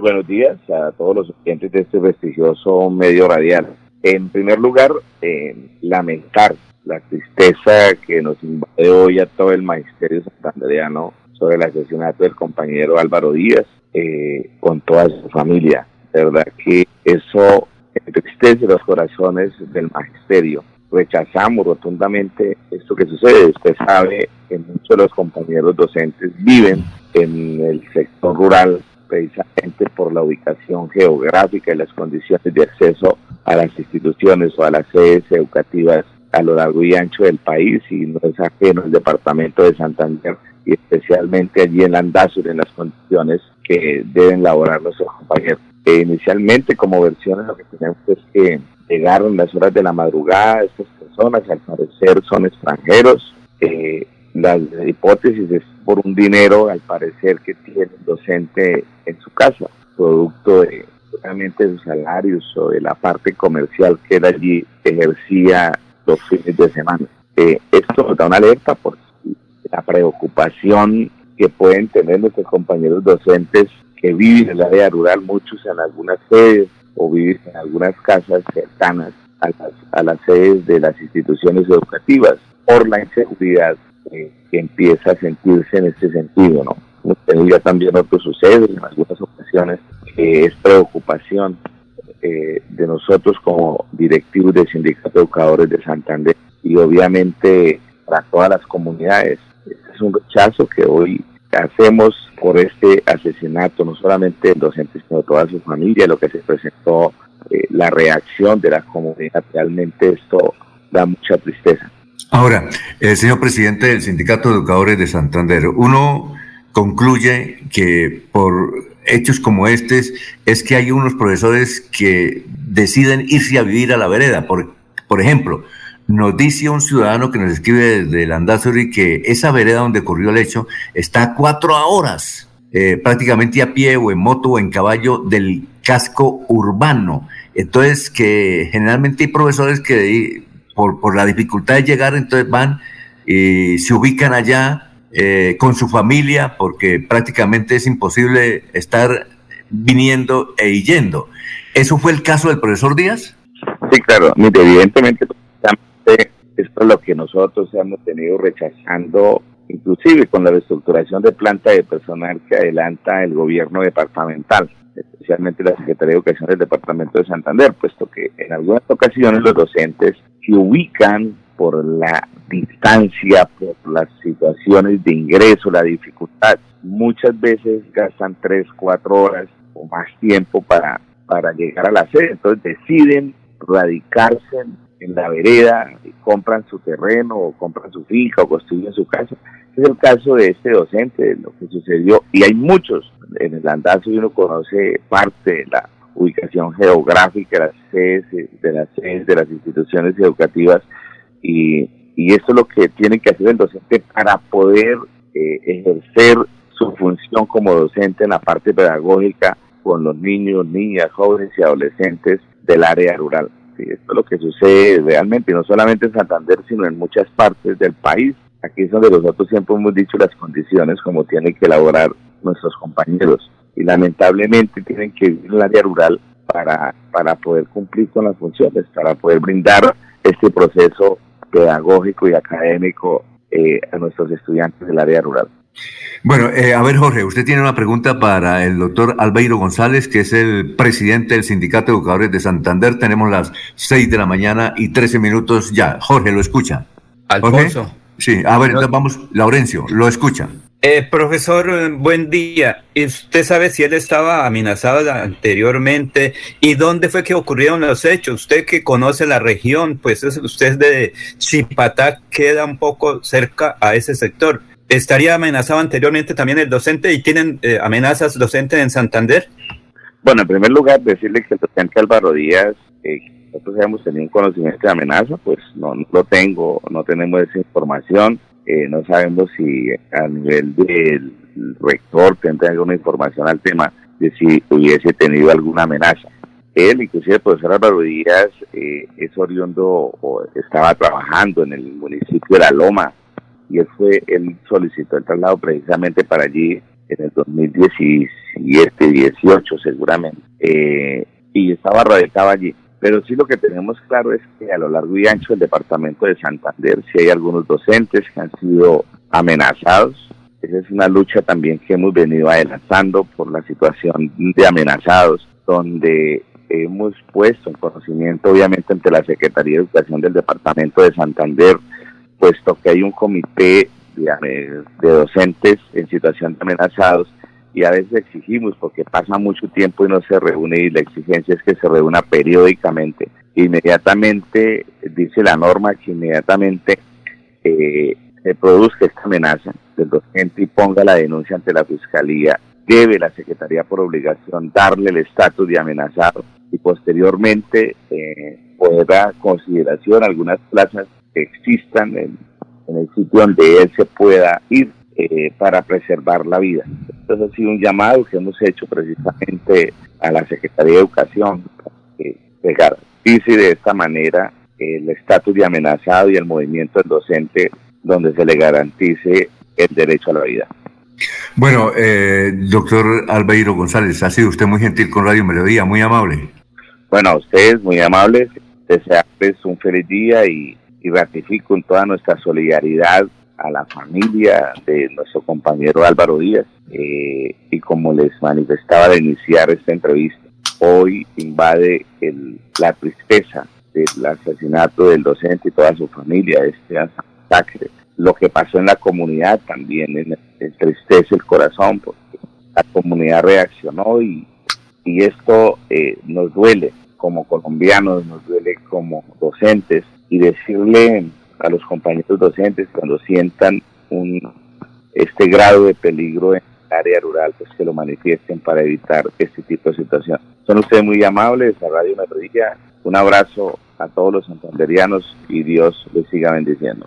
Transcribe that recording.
Buenos días a todos los oyentes de este prestigioso medio radial. En primer lugar, eh, lamentar la tristeza que nos invade hoy a todo el magisterio santandereano sobre el asesinato del compañero Álvaro Díaz eh, con toda su familia. De verdad que eso entristece los corazones del magisterio. Rechazamos rotundamente esto que sucede. Usted sabe que muchos de los compañeros docentes viven en el sector rural precisamente por la ubicación geográfica y las condiciones de acceso a las instituciones o a las sedes educativas a lo largo y ancho del país y no es ajeno el departamento de Santander y especialmente allí en Landazur en las condiciones que deben laborar nuestros compañeros. E inicialmente como versiones lo que tenemos es que llegaron las horas de la madrugada estas personas, al parecer son extranjeros, la hipótesis es por un dinero, al parecer, que tiene el docente en su casa, producto de realmente sus salarios o de la parte comercial que él allí ejercía los fines de semana. Eh, esto nos da una alerta por la preocupación que pueden tener nuestros compañeros docentes que viven en el área rural, muchos en algunas sedes o viven en algunas casas cercanas a las, a las sedes de las instituciones educativas por la inseguridad que empieza a sentirse en este sentido, ¿no? ya también otro sucede en algunas ocasiones, que es preocupación eh, de nosotros como directivos del Sindicato de Educadores de Santander y obviamente para todas las comunidades. Este es un rechazo que hoy hacemos por este asesinato, no solamente del docente, sino toda su familia, lo que se presentó, eh, la reacción de la comunidad, realmente esto da mucha tristeza. Ahora, el señor presidente del Sindicato de Educadores de Santander, uno concluye que por hechos como estos es que hay unos profesores que deciden irse a vivir a la vereda. Por, por ejemplo, nos dice un ciudadano que nos escribe desde Landazuri que esa vereda donde ocurrió el hecho está a cuatro horas, eh, prácticamente a pie o en moto o en caballo del casco urbano. Entonces, que generalmente hay profesores que por, la dificultad de llegar, entonces van y se ubican allá eh, con su familia porque prácticamente es imposible estar viniendo e yendo. ¿Eso fue el caso del profesor Díaz? Sí, claro, evidentemente esto es lo que nosotros hemos tenido rechazando, inclusive con la reestructuración de planta de personal que adelanta el gobierno departamental especialmente la Secretaría de Educación del Departamento de Santander, puesto que en algunas ocasiones los docentes se ubican por la distancia, por las situaciones de ingreso, la dificultad. Muchas veces gastan tres, cuatro horas o más tiempo para, para llegar a la sede, entonces deciden radicarse en la vereda, compran su terreno o compran su finca o construyen su casa. es el caso de este docente, de lo que sucedió, y hay muchos en el andazo uno conoce parte de la ubicación geográfica de las sedes, de las, de las instituciones educativas y, y esto es lo que tiene que hacer el docente para poder eh, ejercer su función como docente en la parte pedagógica con los niños, niñas, jóvenes y adolescentes del área rural. esto es lo que sucede realmente, no solamente en Santander, sino en muchas partes del país. Aquí es donde nosotros siempre hemos dicho las condiciones como tiene que elaborar nuestros compañeros y lamentablemente tienen que ir al área rural para, para poder cumplir con las funciones, para poder brindar este proceso pedagógico y académico eh, a nuestros estudiantes del área rural. Bueno, eh, a ver Jorge, usted tiene una pregunta para el doctor Albeiro González, que es el presidente del Sindicato de Educadores de Santander. Tenemos las 6 de la mañana y 13 minutos ya. Jorge, ¿lo escucha? Alfonso. Sí, a ver, entonces vamos, Laurencio, ¿lo escucha? Eh, profesor, buen día. ¿Usted sabe si él estaba amenazado anteriormente y dónde fue que ocurrieron los hechos? Usted que conoce la región, pues es, usted de Chipatá, queda un poco cerca a ese sector. ¿Estaría amenazado anteriormente también el docente y tienen eh, amenazas docentes en Santander? Bueno, en primer lugar, decirle que el docente Álvaro Díaz, eh, nosotros hemos tenido conocimiento de amenaza, pues no lo tengo, no tenemos esa información eh, no sabemos si a nivel del rector tendrá alguna información al tema de si hubiese tenido alguna amenaza. Él, inclusive el profesor Álvaro Díaz, eh, es oriundo o estaba trabajando en el municipio de La Loma y él fue, él solicitó el traslado precisamente para allí en el 2017, 18 seguramente, eh, y estaba radicado allí. Pero sí lo que tenemos claro es que a lo largo y ancho del departamento de Santander sí hay algunos docentes que han sido amenazados. Esa es una lucha también que hemos venido adelantando por la situación de amenazados, donde hemos puesto en conocimiento obviamente ante la Secretaría de Educación del Departamento de Santander, puesto que hay un comité de, de docentes en situación de amenazados y a veces exigimos porque pasa mucho tiempo y no se reúne y la exigencia es que se reúna periódicamente. Inmediatamente dice la norma que inmediatamente eh, se produzca esta amenaza del docente y ponga la denuncia ante la fiscalía, debe la Secretaría por obligación darle el estatus de amenazado y posteriormente eh, dar consideración algunas plazas que existan en, en el sitio donde él se pueda ir eh, para preservar la vida. Entonces ha sido un llamado que hemos hecho precisamente a la Secretaría de Educación para que se garantice de esta manera el estatus de amenazado y el movimiento del docente donde se le garantice el derecho a la vida. Bueno, eh, doctor Albeiro González, ha sido usted muy gentil con Radio Melodía, muy amable. Bueno, a ustedes muy amables, desearles un feliz día y, y ratifico en toda nuestra solidaridad a la familia de nuestro compañero Álvaro Díaz. Eh, y como les manifestaba de iniciar esta entrevista, hoy invade el, la tristeza del asesinato del docente y toda su familia, este masacre. Lo que pasó en la comunidad también entristece el corazón porque la comunidad reaccionó y, y esto eh, nos duele como colombianos, nos duele como docentes y decirle a los compañeros docentes cuando sientan un este grado de peligro en el área rural, pues que lo manifiesten para evitar este tipo de situación. Son ustedes muy amables, a Radio Melodía. Un abrazo a todos los santanderianos y Dios les siga bendiciendo.